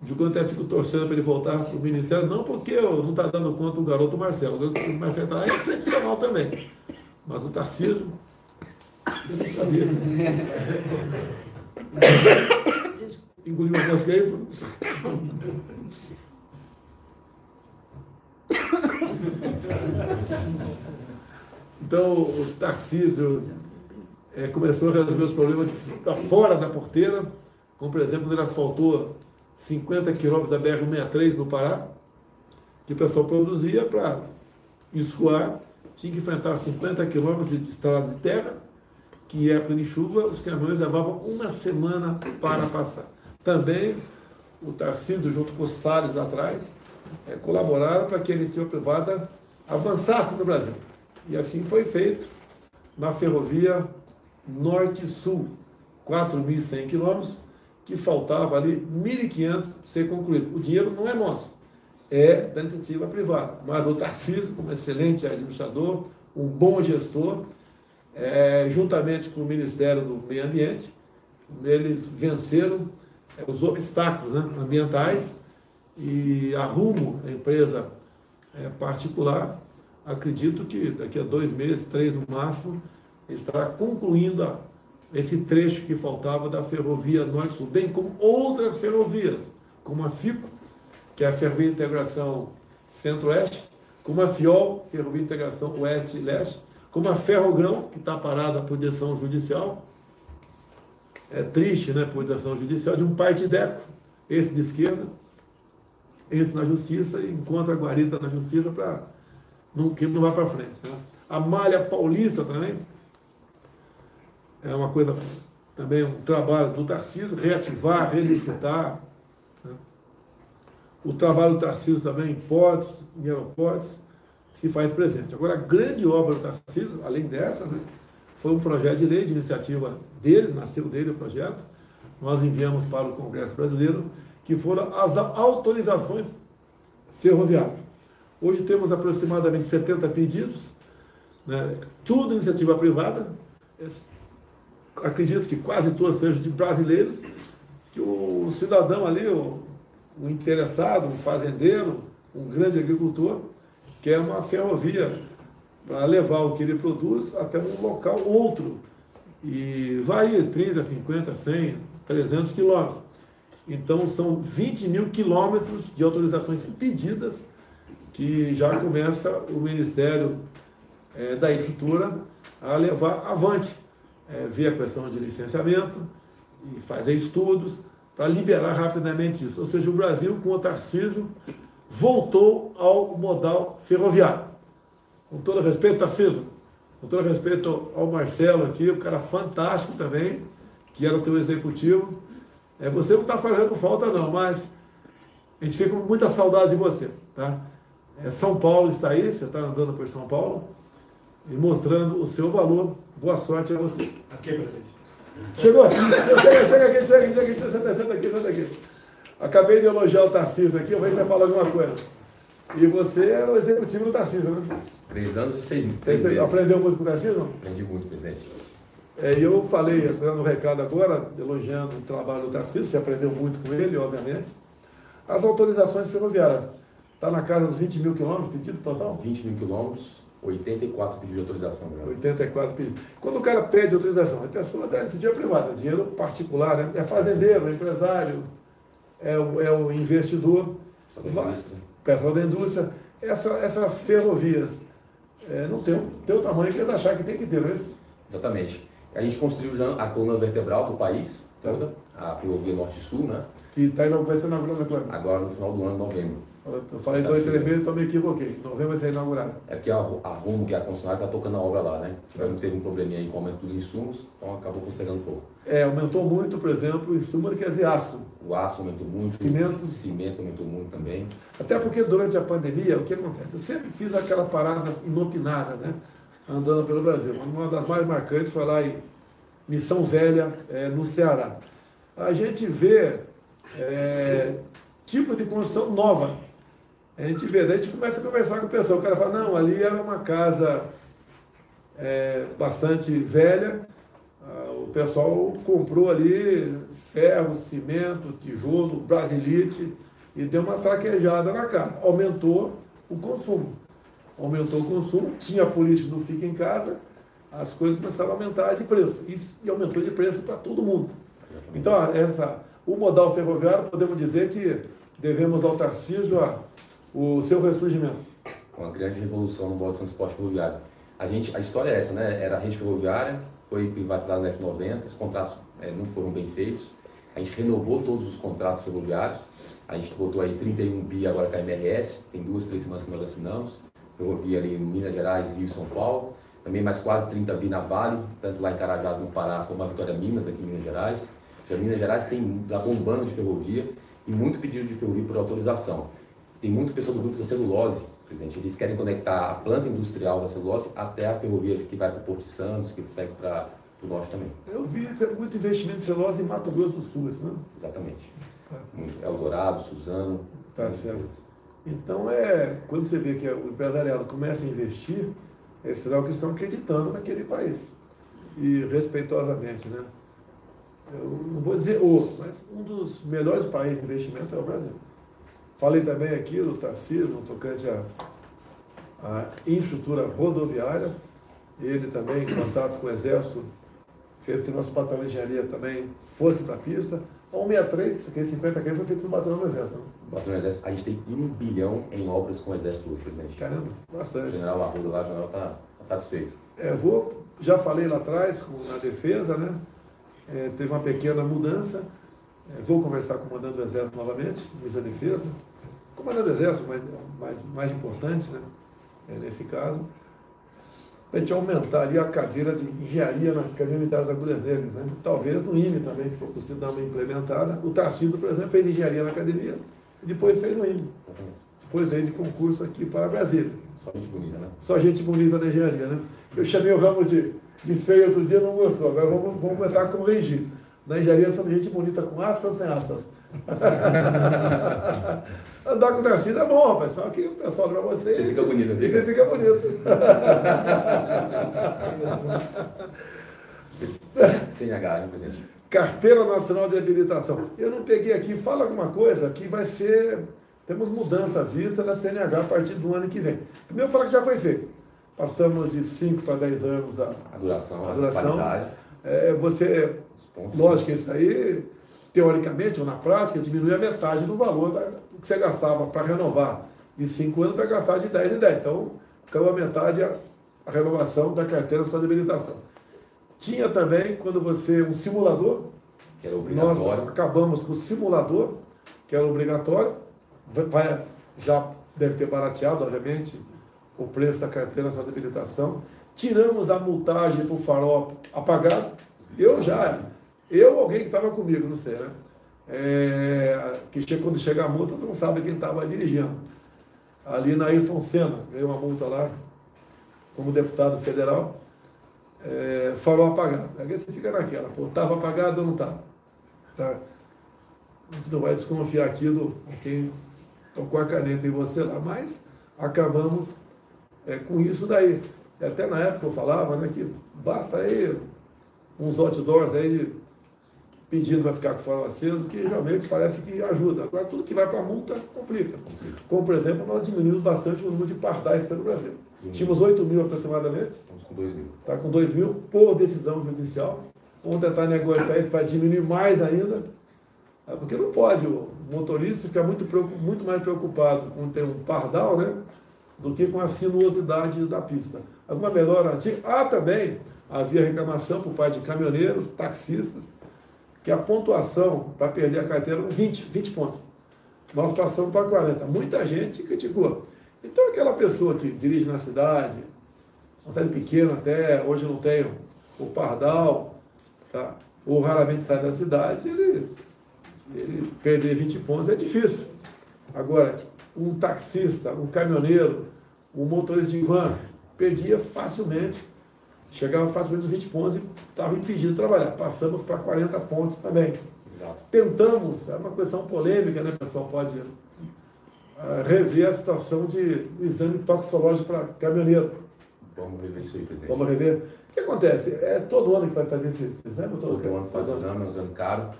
de quando até fico torcendo para ele voltar para o ministério, não porque eu não está dando conta o garoto Marcelo. O Marcelo está é excepcional também. Mas o Tarcísio, eu. Engoliu uma mosca aí. Então o Tarcísio é, começou a resolver os problemas de, fora da porteira, como por exemplo, ele asfaltou 50 quilômetros da BR-163 no Pará, que o pessoal produzia para escoar, tinha que enfrentar 50 quilômetros de estrada de terra, que época de chuva os caminhões levavam uma semana para passar. Também o Tarcísio, junto com os Salles atrás, é, colaboraram para que a iniciativa privada avançasse no Brasil. E assim foi feito na ferrovia Norte-Sul, 4.100 quilômetros, que faltava ali 1.500 ser concluído. O dinheiro não é nosso, é da iniciativa privada. Mas o Tarcísio, como excelente administrador, um bom gestor, é, juntamente com o Ministério do Meio Ambiente, eles venceram é, os obstáculos né, ambientais e a Rumo, a empresa é, particular, acredito que daqui a dois meses, três no máximo, estará concluindo a esse trecho que faltava da ferrovia Norte-Sul, bem como outras ferrovias, como a FICO, que é a Ferrovia Integração Centro-Oeste, como a FIOL, Ferrovia Integração Oeste e Leste, como a Ferrogrão, que está parada por decisão judicial, é triste, né, por decisão judicial, de um partideco, esse de esquerda, esse na justiça, e encontra a guarita na justiça para que não vá para frente. Né? A malha paulista também, é uma coisa também um trabalho do Tarcísio, reativar, relicitar. Né? O trabalho do Tarcísio também em portos, em aeroportos, se faz presente. Agora, a grande obra do Tarcísio, além dessa, né, foi um projeto de lei de iniciativa dele, nasceu dele o projeto, nós enviamos para o Congresso Brasileiro, que foram as autorizações ferroviárias. Hoje temos aproximadamente 70 pedidos, né, tudo iniciativa privada, acredito que quase todos sejam de brasileiros, que o cidadão ali, o, o interessado, um fazendeiro, um grande agricultor, quer uma ferrovia para levar o que ele produz até um local outro. E vai 30, 50, 100, 300 quilômetros. Então são 20 mil quilômetros de autorizações pedidas que já começa o Ministério é, da Infraestrutura a levar avante é, ver a questão de licenciamento e fazer estudos para liberar rapidamente isso. Ou seja, o Brasil, com o Tarcísio, voltou ao modal ferroviário. Com todo respeito, Tarcísio, com todo respeito ao Marcelo aqui, um cara fantástico também, que era o teu executivo. É, você não está fazendo falta não, mas a gente fica com muita saudade de você. Tá? É, São Paulo está aí, você está andando por São Paulo e mostrando o seu valor Boa sorte a você. Aqui, presidente. Chegou? Chega, chega aqui, chega aqui, chega aqui, senta, senta aqui, senta aqui. Acabei de elogiar o Tarcísio aqui, vamos ver se você fala alguma coisa. E você é o executivo do Tarcísio, né? Três anos e seis meses. Você aprendeu muito com o Tarcísio? Aprendi muito, presidente. É, eu falei, dando um recado agora, elogiando o trabalho do Tarcísio, você aprendeu muito com ele, obviamente. As autorizações ferroviárias, está na casa dos 20 mil quilômetros pedido total? 20 mil quilômetros, 84 pedidos de autorização. Né? 84 pedidos. Quando o cara pede autorização, é pessoa da iniciativa privada, dinheiro particular, né? é fazendeiro, é empresário, é o, é o investidor, pessoal da indústria. Essa, essas ferrovias é, não tem, tem o tamanho que eles acham que tem que ter, não é isso? Exatamente. A gente construiu já a coluna vertebral do país toda, a ferrovia Norte-Sul, né? Que está vai ser inaugurada agora. Agora no final do ano, novembro. Eu falei dois, três meses, então me equivoquei. Novembro vai ser inaugurado. É porque a, a Rumo, que é a concessionária, está tocando a obra lá, né? Tivemos teve um probleminha aí com o aumento dos insumos, então acabou postergando um pouco. É, aumentou muito, por exemplo, o insumo quer dizer aço. O aço aumentou muito. Cimento. Cimento aumentou muito também. Até porque durante a pandemia, o que acontece? Eu sempre fiz aquela parada inopinada, né? Andando pelo Brasil. Uma das mais marcantes foi lá em Missão Velha, é, no Ceará. A gente vê é, tipo de construção nova a gente vê, daí a gente começa a conversar com o pessoal. O cara fala, não, ali era uma casa é, bastante velha, ah, o pessoal comprou ali ferro, cimento, tijolo, brasilite e deu uma traquejada na casa. Aumentou o consumo. Aumentou o consumo, tinha a política do fica em casa, as coisas começaram a aumentar de preço. e aumentou de preço para todo mundo. Então, essa, o modal ferroviário, podemos dizer que devemos ao Tarcísio a o seu ressurgimento? Uma grande revolução no modo de transporte ferroviário. A, gente, a história é essa, né? Era a rede ferroviária, foi privatizada na década de 90, os contratos é, não foram bem feitos. A gente renovou todos os contratos ferroviários. A gente botou aí 31 bi agora com a MRS, tem duas, três semanas que nós assinamos. Ferrovia ali em Minas Gerais, Rio e São Paulo. Também mais quase 30 bi na Vale, tanto lá em Carajás, no Pará, como a Vitória Minas, aqui em Minas Gerais. Já Minas Gerais tem lá bombando de ferrovia e muito pedido de ferrovia por autorização. Tem muito pessoal do grupo da celulose, presidente. Eles querem conectar a planta industrial da celulose até a ferrovia que vai para o Porto de Santos, que segue para o norte também. Eu vi muito investimento de celulose em Mato Grosso do Sul, isso, não? Exatamente. Muito. Eldorado, Suzano. Tá certo. Então, é, quando você vê que o empresariado começa a investir, é sinal que estão acreditando naquele país. E respeitosamente, né? Eu não vou dizer o, mas um dos melhores países de investimento é o Brasil. Falei também aqui do Tarcísio, no tocante à, à infraestrutura rodoviária. Ele também, em contato com o Exército, fez que nosso batalhão de engenharia também fosse para a pista. 163, aquele 50 km foi feito no batalhão do Exército. Batalhão do Exército, a gente tem um bilhão em obras com o Exército hoje, presidente. Caramba, bastante. O general Arruda lá, o general está tá satisfeito. É, vou, já falei lá atrás, na defesa, né? É, teve uma pequena mudança. É, vou conversar com o comandante do Exército novamente, ministro da Defesa, comandante do Exército, mais, mais, mais importante, né? É, nesse caso. Para a gente aumentar ali a cadeira de engenharia na Academia Militar das Agulhas Negras. Né? Talvez no IME também, se for possível dar uma implementada. O Tarcísio, por exemplo, fez engenharia na academia e depois fez no IME. Depois veio de concurso aqui para Brasília. Só gente bonita, né? Só gente bonita da engenharia, né? Eu chamei o ramo de, de feio outro dia, não gostou. Agora vamos, vamos começar a corrigir. Na engenharia são gente bonita com aspas ou sem aspas? Andar com o Tarcísio é bom, rapaz. Só que o pessoal para você. Você fica bonito, Fica, fica bonito. CNH, hein, presidente? Carteira Nacional de Habilitação. Eu não peguei aqui, fala alguma coisa que vai ser. Temos mudança vista da CNH a partir do ano que vem. Primeiro, falar que já foi feito. Passamos de 5 para 10 anos a, A duração, a a, duração. qualidade, É, você, lógico que isso aí, teoricamente ou na prática, diminui a metade do valor da, que você gastava para renovar. De 5 anos vai gastar de 10 em 10. Então, caiu a metade a, a renovação da carteira de habilitação. Tinha também, quando você, um simulador, Que era nós obrigatório. acabamos com o simulador, que era obrigatório, vai, já deve ter barateado, obviamente, o preço da carteira de habilitação. Tiramos a multagem para o farol apagado. Eu já, eu alguém que estava comigo, não sei, né? É, que chega, quando chega a multa, tu não sabe quem estava dirigindo. Ali na Ayrton Senna, veio uma multa lá, como deputado federal, é, farol apagado. Aí você fica naquela, pô, estava apagado ou não estava? Tá? A gente não vai desconfiar aqui do quem tocou a caneta em você lá, mas acabamos é, com isso daí. Até na época eu falava né, que basta aí uns outdoors aí de- pedindo para ficar com farol aceso, que realmente parece que ajuda. Agora tudo que vai para multa complica. Como por exemplo, nós diminuímos bastante o número de pardais pelo Brasil. Tínhamos 8 mil aproximadamente, Estamos com 2 mil. está com 2 mil por decisão judicial. Vamos tentar negociar isso para diminuir mais ainda, é, porque não pode o motorista ficar muito, muito mais preocupado com ter um pardal, né, do que com a sinuosidade da pista. Alguma melhora? Ah, também havia reclamação por parte de caminhoneiros, taxistas, que a pontuação para perder a carteira era 20, 20 pontos. Nós passamos para 40. Muita gente criticou. Então, aquela pessoa que dirige na cidade, uma cidade pequena até, hoje não tem o pardal, tá? ou raramente sai da cidade, ele, ele perder 20 pontos é difícil. Agora, um taxista, um caminhoneiro, um motorista de van, perdia facilmente, chegava facilmente nos 20 pontos e estava impedido de trabalhar. Passamos para 40 pontos também. Exato. Tentamos, é uma questão polêmica, né, pessoal? Pode ah, rever a situação de exame toxicológico para caminhoneiro. Vamos rever isso aí, presidente. Vamos rever. O que acontece? É todo ano que vai fazer esse esse exame? ou Todo ano faz o exame, é um exame caro.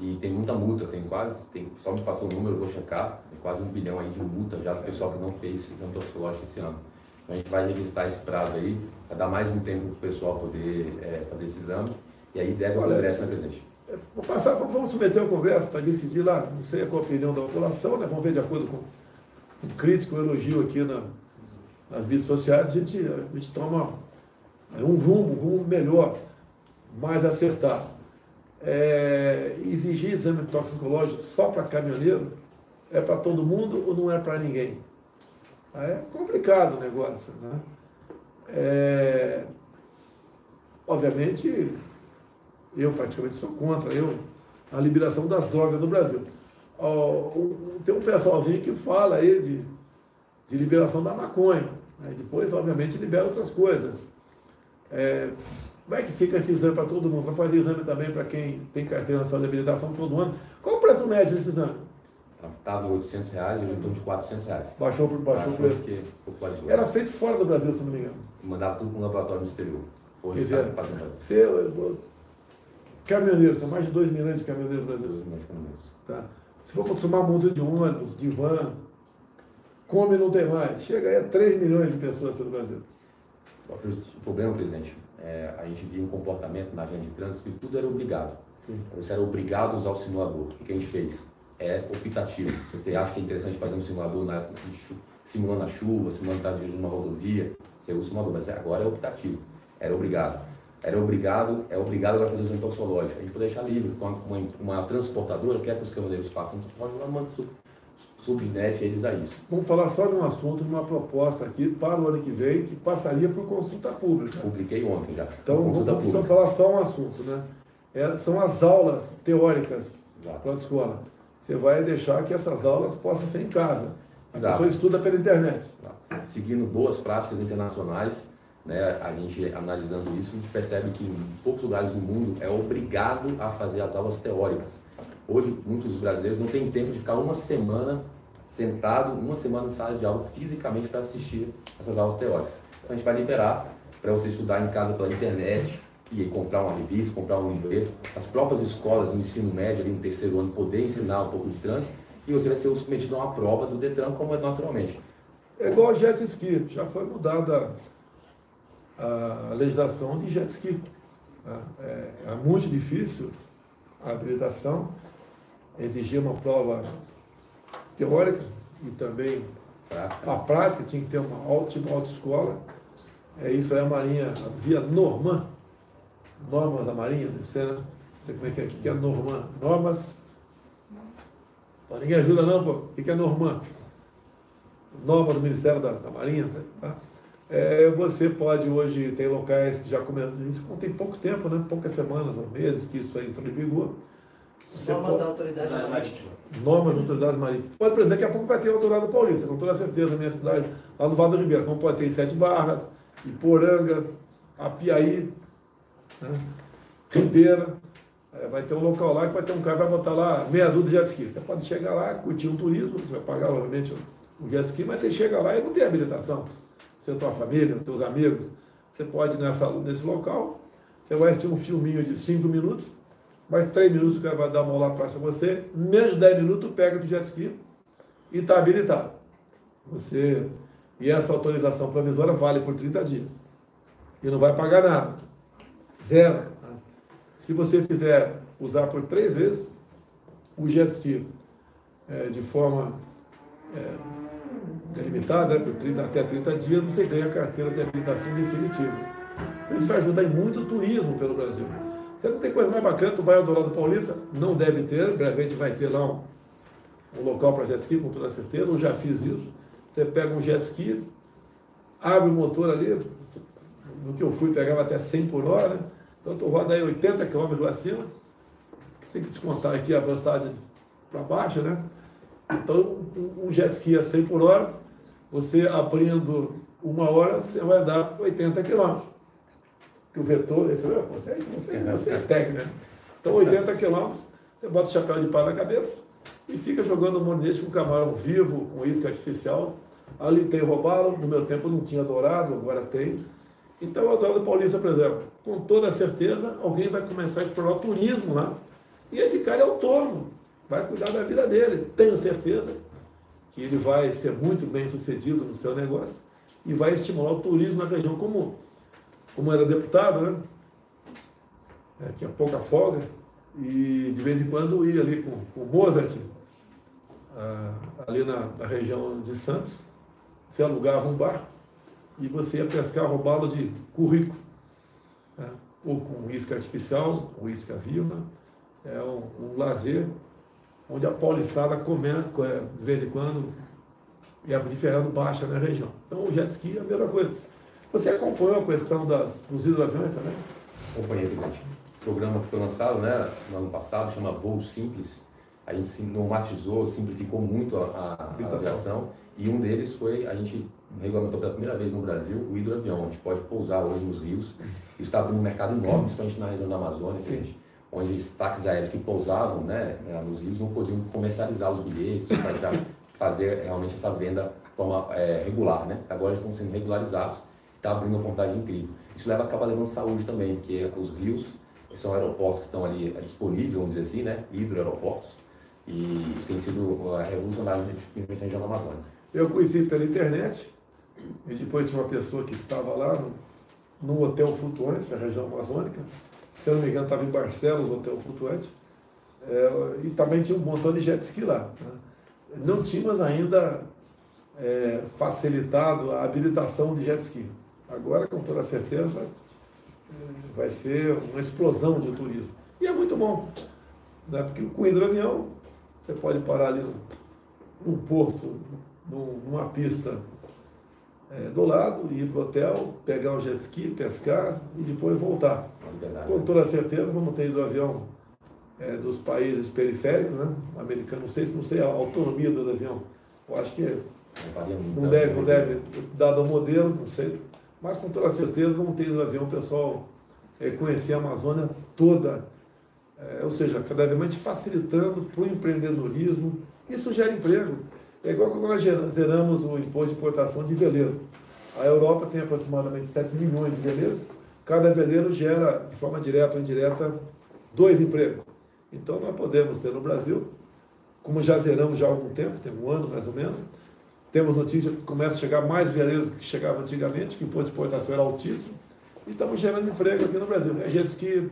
E tem muita multa, tem quase, tem, só me passou o número, eu vou checar, tem quase um bilhão aí de multa já do pessoal que não fez exame toxicológico esse ano. A gente vai revisitar esse prazo aí, para dar mais um tempo para o pessoal poder é, fazer esse exame. E aí deve Olha, Congresso, né, presidente? Vou passar, vamos submeter ao Congresso para decidir lá, não sei qual a opinião da população, né? vamos ver de acordo com um crítico, um elogio aqui na, nas mídias sociais, a gente, a gente toma é, um rumo, um rumo melhor, mais acertado. É, exigir exame toxicológico só para caminhoneiro é para todo mundo ou não é para ninguém? É complicado o negócio, né? É, obviamente, eu praticamente sou contra eu, a liberação das drogas no Brasil. Tem um pessoalzinho que fala aí de, de liberação da maconha. Aí depois, obviamente, libera outras coisas. É, como é que fica esse exame para todo mundo? Vai fazer exame também para quem tem carteira de habilitação todo ano? Qual o preço médio desse exame? Estava em 800 reais, hoje em torno de 400 reais. Baixou, baixou o Baixou preço. porque popularizou. Era feito fora do Brasil, se não me engano. Mandava tudo para um laboratório no exterior. Hoje está fazendo Você, eu- caminhoneiro, são mais de 2 milhões de caminhoneiros brasileiros. 2 milhões pelo menos. Tá? Se for somar multa de ônibus, de van, come não tem mais. Chega aí a 3 milhões de pessoas pelo Brasil. O problema, presidente, é, a gente via um comportamento na agenda de trânsito que tudo era obrigado. Sim. Você era obrigado a usar o simulador. O que a gente fez? É optativo. Se você acha que é interessante fazer um simulador na, de simulando a chuva, simulando estar dirigindo uma rodovia, você usa o simulador, mas agora é optativo. Era obrigado. Era obrigado, é obrigado agora a fazer o exame toxicológico. A gente pode deixar livre, com uma, uma, uma transportadora quer que os caminhoneiros façam um toxicológico, ela manda o seu, submete eles a isso. Vamos falar só de um assunto, de uma proposta aqui para o ano que vem, que passaria por consulta pública. Publiquei ontem já. Então, consulta vamos pública. falar só um assunto, né? É, são as aulas teóricas Exato. para a escola. Você vai deixar que essas aulas possam ser em casa. A Exato. pessoa estuda pela internet. Seguindo boas práticas internacionais, né, a gente analisando isso, a gente percebe que em poucos lugares do mundo é obrigado a fazer as aulas teóricas. Hoje, muitos brasileiros não têm tempo de ficar uma semana sentado, uma semana em sala de aula fisicamente para assistir essas aulas teóricas. Então a gente vai liberar para você estudar em casa pela internet e comprar uma revista, comprar um livreto. As próprias escolas no ensino médio, ali no terceiro ano, poder ensinar um pouco de trânsito e você vai ser submetido a uma prova do Detran, como é naturalmente. É igual jet ski, já foi mudada a legislação de jet ski. tá? É, é muito difícil a habilitação, exigia uma prova teórica e também a prática, tinha que ter uma ótima autoescola. É isso aí a Marinha, via Norman, normas da Marinha, deve ser, né? Não sei como é que é, o que é Norman? Normas. Pô, ninguém ajuda não, pô. O que é Norman? Norma do Ministério da, da Marinha, tá? É, você pode hoje, tem locais que já começam, isso tem pouco tempo, né? poucas semanas ou meses que isso aí entrou em vigor. Você Normas pode- da autoridade marítima. normas da autoridade marítima. Pode, por exemplo, daqui a pouco vai ter autoridade paulista, com toda certeza, na minha cidade, lá no Vale do Ribeiro, como pode ter em Sete Barras, Iporanga, Apiaí, né? Ribeira. É, vai ter um local lá que vai ter um cara que vai botar lá meia dúzia de jet ski. Você pode chegar lá, curtir um turismo, você vai pagar, obviamente, o jet ski, mas você chega lá e não tem habilitação. Você, tua família, teus amigos, você pode ir nessa, nesse local, você vai assistir um filminho de cinco minutos, mais três minutos o cara vai dar uma prática pra você, menos de 10 minutos pega do jet ski e está habilitado. Você, e essa autorização provisória vale por 30 dias. E não vai pagar nada. Zero. Se você fizer usar por três vezes o jet é, de forma é, delimitada, né, por 30, até 30 dias, você ganha a carteira de habilitação definitiva. Isso vai ajudar em muito o turismo pelo Brasil. Você não tem coisa mais bacana, tu vai ao Dourado Paulista, não deve ter, brevemente vai ter lá um, um local para jet ski, com toda certeza, eu já fiz isso. Você pega um jet ski, abre o motor ali, no que eu fui pegava até 100 por hora, né? Então tu roda aí 80 km acima, que tem que descontar aqui a velocidade para baixo, né? Então, um- jet ski a 100 por hora, você abrindo uma hora, você vai dar 80 km. Que o vetor, esse, você, você, você é técnico, né? Então, 80 km, você bota o chapéu de palha na cabeça e fica jogando monete com camarão vivo, com isca artificial. Ali tem robalo, no meu tempo não tinha dourado, agora tem. Então, o Dourado Paulista, por exemplo, com toda certeza, alguém vai começar a explorar o turismo lá. E esse cara é autônomo, vai cuidar da vida dele. Tenho certeza que ele vai ser muito bem sucedido no seu negócio e vai estimular o turismo na região como, como era deputado, né? É, tinha pouca folga e de vez em quando ia ali com, com o Mozart, ah, ali na, na região de Santos, você alugava um barco e você ia pescar roubalo de currículo, né? ou com isca artificial, ou isca viva, é um, um lazer onde a paulistada comenta é, de vez em quando e a diferença baixa na região. Então o jet ski é a mesma coisa. Você acompanhou a questão das, dos hidroaviões também? Acompanhei, presidente. O programa que foi lançado né, no ano passado chama Voo Simples. A gente normatizou, simplificou muito a, a, a aviação. E um deles foi, a gente regulamentou pela primeira vez no Brasil o hidroavião. A gente pode pousar hoje nos rios. Isso está abrindo um mercado enorme, principalmente na região da Amazônia, gente, onde os táxis aéreos que pousavam né, né, nos rios não podiam comercializar os bilhetes para fazer realmente essa venda de forma é, regular. Né? Agora eles estão sendo regularizados está abrindo uma contagem incrível. Isso leva, acaba levando saúde também, porque os rios são aeroportos que estão ali é, disponíveis, vamos dizer assim, né? hidroaeroportos, e isso tem sido uh, revolucionário na região da Amazônia. Eu conheci pela internet e depois tinha uma pessoa que estava lá no, no hotel flutuante, na região amazônica. Se não me engano, estava em Barcelos, no hotel flutuante. É, e também tinha um montão de jet ski lá. né? Não tínhamos ainda é, facilitado a habilitação de jet ski. Agora, com toda certeza, vai ser uma explosão de turismo. E é muito bom, né? porque com hidroavião você pode parar ali no, num porto, num- numa pista é, do lado, ir para o hotel, pegar um jet ski, pescar e depois voltar. Com toda certeza, vamos ter ido avião é, dos países periféricos, né? Americano, não sei, não sei a autonomia do avião. Eu acho que Não deve, não deve, dado o modelo, não sei. Mas com toda certeza vamos ter ido avião pessoal é, conhecer a Amazônia toda. É, ou seja, cada vez mais facilitando para o empreendedorismo. Isso gera emprego. É igual quando nós zeramos o imposto de importação de veleiro. A Europa tem aproximadamente 7 milhões de veleiros. Cada veleiro gera, de forma direta ou indireta, dois empregos. Então nós podemos ter no Brasil, como já zeramos já há algum tempo, tem um ano mais ou menos, temos notícia que começa a chegar mais veleiros do que chegavam antigamente, que o imposto de importação era altíssimo, e estamos gerando emprego aqui no Brasil. É jet ski,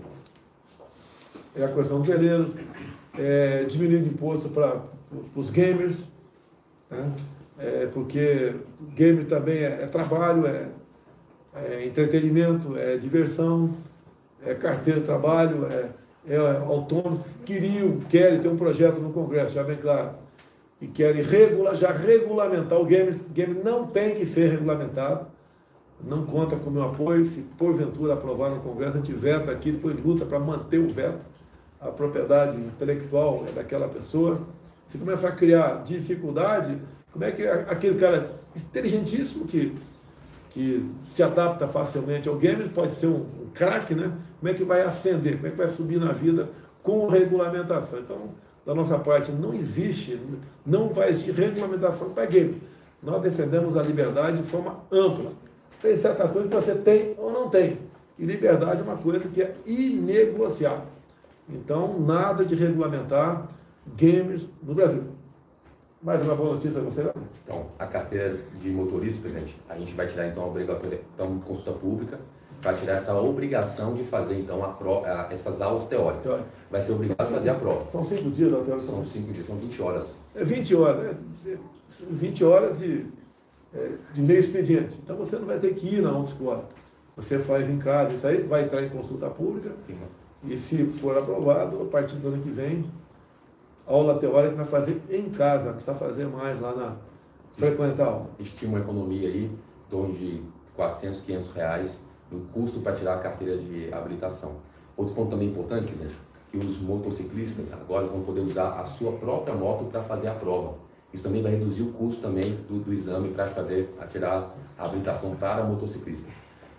é a questão dos veleiros, é diminuindo imposto para os gamers, né? É, porque gamer também é, é trabalho, é, é entretenimento, é diversão, é carteira de trabalho, é, é autônomo. Queriam, querem ter um projeto no Congresso, já bem claro, e querem já regulamentar o game. Game não tem que ser regulamentado, não conta com o meu apoio. Se porventura aprovar no Congresso, a gente veta aqui, depois luta para manter o veto. A propriedade intelectual é daquela pessoa. Se começar a criar dificuldade, como é que aquele cara inteligentíssimo que, que se adapta facilmente ao game, pode ser um, um craque, né? Como é que vai ascender? Como é que vai subir na vida com regulamentação? Então, da nossa parte, não existe, não vai existir regulamentação para game. Nós defendemos a liberdade de forma ampla. Tem certa coisa que você tem ou não tem. E liberdade é uma coisa que é inegociável. Então, nada de regulamentar games no Brasil. Mais uma boa notícia para você, né? Então, a carteira de motorista, presidente, a gente vai tirar então a obrigatória, então, consulta pública, vai tirar essa obrigação de fazer então a pro, a- essas aulas teóricas. Teórica. Vai ser obrigado a fazer a prova. São cinco dias da teoria. São cinco dias, são 20 horas. É 20 horas, né? 20 horas de, é, de meio expediente. Então você não vai ter que ir na autoescola. Você faz em casa, isso aí vai entrar em consulta pública e se for aprovado, a partir do ano que vem, aula teórica vai fazer em casa, precisa fazer mais lá na frequentar aula. Estima uma economia aí, em torno de 400, 500 reais no custo para tirar a carteira de habilitação. Outro ponto também importante, presidente, que os motociclistas agora vão poder usar a sua própria moto para fazer a prova. Isso também vai reduzir o custo também do, do exame para fazer, a tirar a habilitação para motociclista.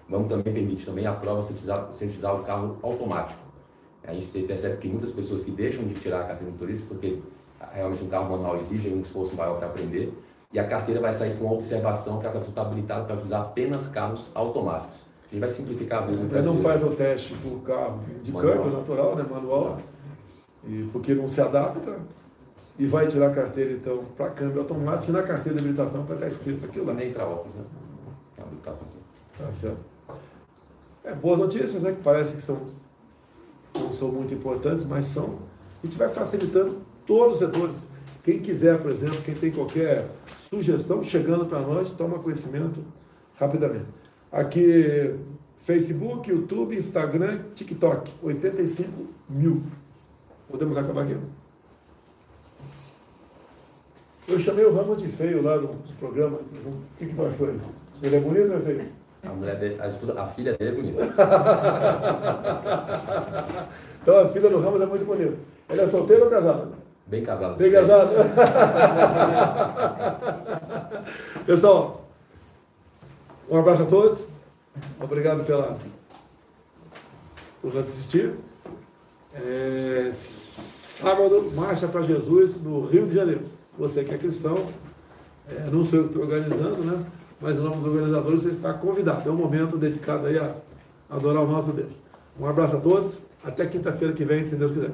Vamos também permitir também a prova se utilizar, se utilizar o carro automático. A gente percebe que muitas pessoas que deixam de tirar a carteira de motorista porque realmente um carro manual exige um esforço maior para aprender e a carteira vai sair com a observação que a pessoa está habilitada para utilizar apenas carros automáticos. A gente vai simplificar a vida Ele não faz o teste por carro de Manual. câmbio natural, né, manual, e porque não se adapta, e vai tirar a carteira então para câmbio automático, e na carteira de habilitação vai estar escrito aquilo lá. Nem para óculos, né? Uma habilitação sim. Tá certo. É, boas notícias, né? Que parece que são, não são muito importantes, mas são. A gente vai facilitando todos os setores. Quem quiser, por exemplo, quem tem qualquer sugestão, chegando para nós, toma conhecimento rapidamente. Aqui, Facebook, YouTube, Instagram, TikTok, 85 mil. Podemos acabar aqui? Eu chamei o Ramos de feio lá no programa. O que, que aí? Ele é bonito ou é feio? A, mulher dele, a, esposa, a filha dele é bonita. Então a filha do Ramos é muito bonita. Ele é solteiro ou casado? Bem casado. Bem casado? Pessoal, um abraço a todos. Obrigado pela, por assistir. É, sábado, Marcha para Jesus no Rio de Janeiro. Você que é cristão, é, não sou eu que estou organizando, né? Mas nossos organizadores, você está convidado. É um momento dedicado aí a adorar o nosso Deus. Um abraço a todos. Até quinta-feira que vem, se Deus quiser.